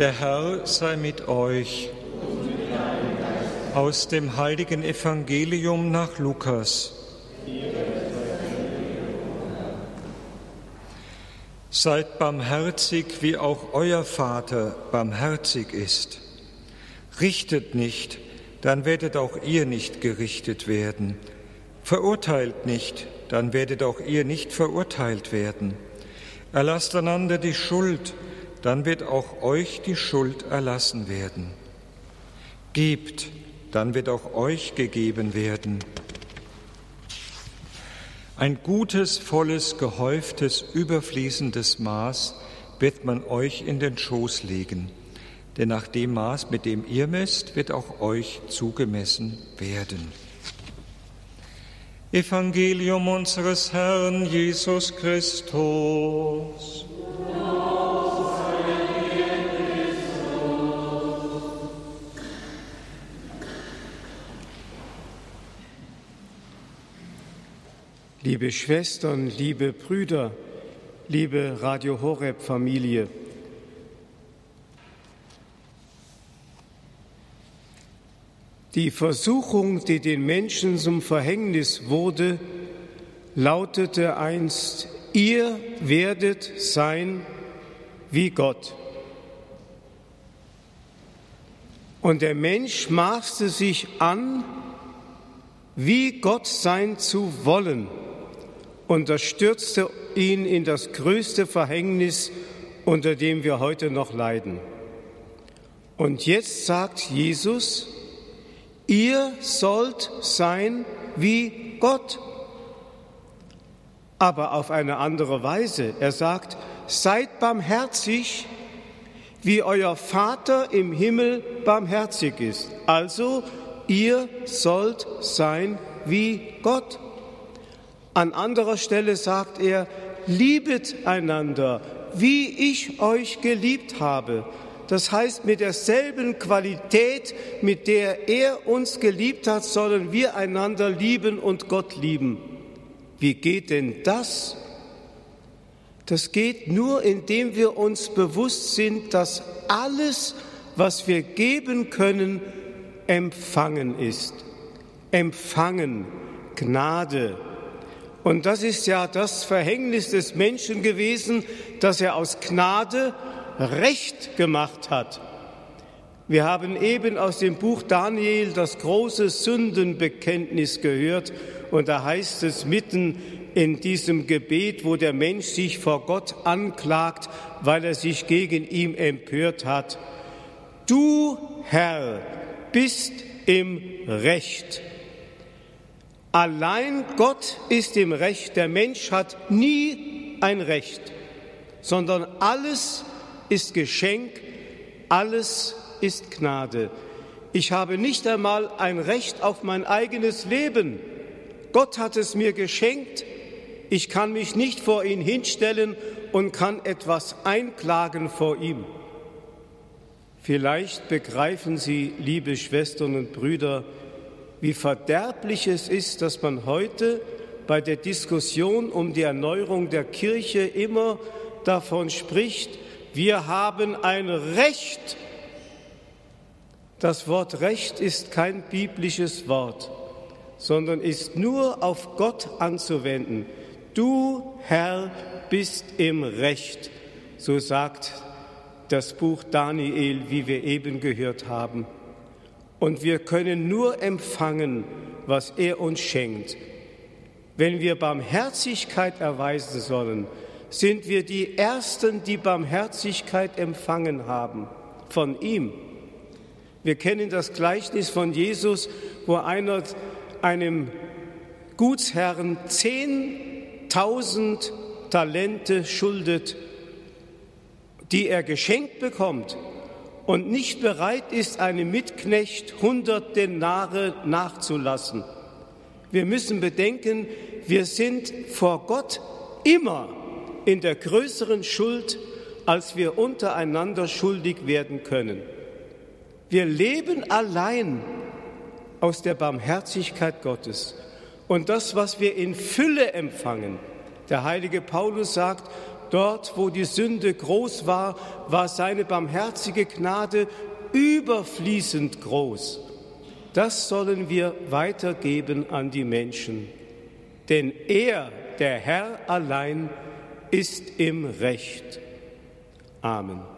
Der Herr sei mit euch. Aus dem heiligen Evangelium nach Lukas. Seid barmherzig, wie auch euer Vater barmherzig ist. Richtet nicht, dann werdet auch ihr nicht gerichtet werden. Verurteilt nicht, dann werdet auch ihr nicht verurteilt werden. Erlasst einander die Schuld, dann wird auch euch die Schuld erlassen werden. Gebt, dann wird auch euch gegeben werden. Ein gutes, volles, gehäuftes, überfließendes Maß wird man euch in den Schoß legen, denn nach dem Maß, mit dem ihr messt, wird auch euch zugemessen werden. Evangelium unseres Herrn Jesus Christus. Liebe Schwestern, liebe Brüder, liebe Radio Horeb Familie, die Versuchung, die den Menschen zum Verhängnis wurde, lautete einst, ihr werdet sein wie Gott. Und der Mensch maßte sich an, wie Gott sein zu wollen und das stürzte ihn in das größte Verhängnis, unter dem wir heute noch leiden. Und jetzt sagt Jesus, ihr sollt sein wie Gott, aber auf eine andere Weise. Er sagt, seid barmherzig, wie euer Vater im Himmel barmherzig ist. Also, ihr sollt sein wie Gott. An anderer Stelle sagt er, liebet einander, wie ich euch geliebt habe. Das heißt, mit derselben Qualität, mit der er uns geliebt hat, sollen wir einander lieben und Gott lieben. Wie geht denn das? Das geht nur, indem wir uns bewusst sind, dass alles, was wir geben können, empfangen ist. Empfangen, Gnade, und das ist ja das Verhängnis des Menschen gewesen, dass er aus Gnade Recht gemacht hat. Wir haben eben aus dem Buch Daniel das große Sündenbekenntnis gehört und da heißt es mitten in diesem Gebet, wo der Mensch sich vor Gott anklagt, weil er sich gegen ihn empört hat. Du, Herr, bist im Recht. Allein Gott ist im Recht. Der Mensch hat nie ein Recht, sondern alles ist Geschenk, alles ist Gnade. Ich habe nicht einmal ein Recht auf mein eigenes Leben. Gott hat es mir geschenkt. Ich kann mich nicht vor ihn hinstellen und kann etwas einklagen vor ihm. Vielleicht begreifen Sie, liebe Schwestern und Brüder, wie verderblich es ist, dass man heute bei der Diskussion um die Erneuerung der Kirche immer davon spricht, wir haben ein Recht. Das Wort Recht ist kein biblisches Wort, sondern ist nur auf Gott anzuwenden. Du, Herr, bist im Recht, so sagt das Buch Daniel, wie wir eben gehört haben. Und wir können nur empfangen, was er uns schenkt. Wenn wir Barmherzigkeit erweisen sollen, sind wir die Ersten, die Barmherzigkeit empfangen haben von ihm. Wir kennen das Gleichnis von Jesus, wo einer einem Gutsherrn zehntausend Talente schuldet, die er geschenkt bekommt und nicht bereit ist, einem Mitknecht hundert Denare nachzulassen. Wir müssen bedenken, wir sind vor Gott immer in der größeren Schuld, als wir untereinander schuldig werden können. Wir leben allein aus der Barmherzigkeit Gottes. Und das, was wir in Fülle empfangen, der heilige Paulus sagt, dort wo die Sünde groß war, war seine barmherzige Gnade überfließend groß. Das sollen wir weitergeben an die Menschen. Denn er, der Herr allein, ist im Recht. Amen.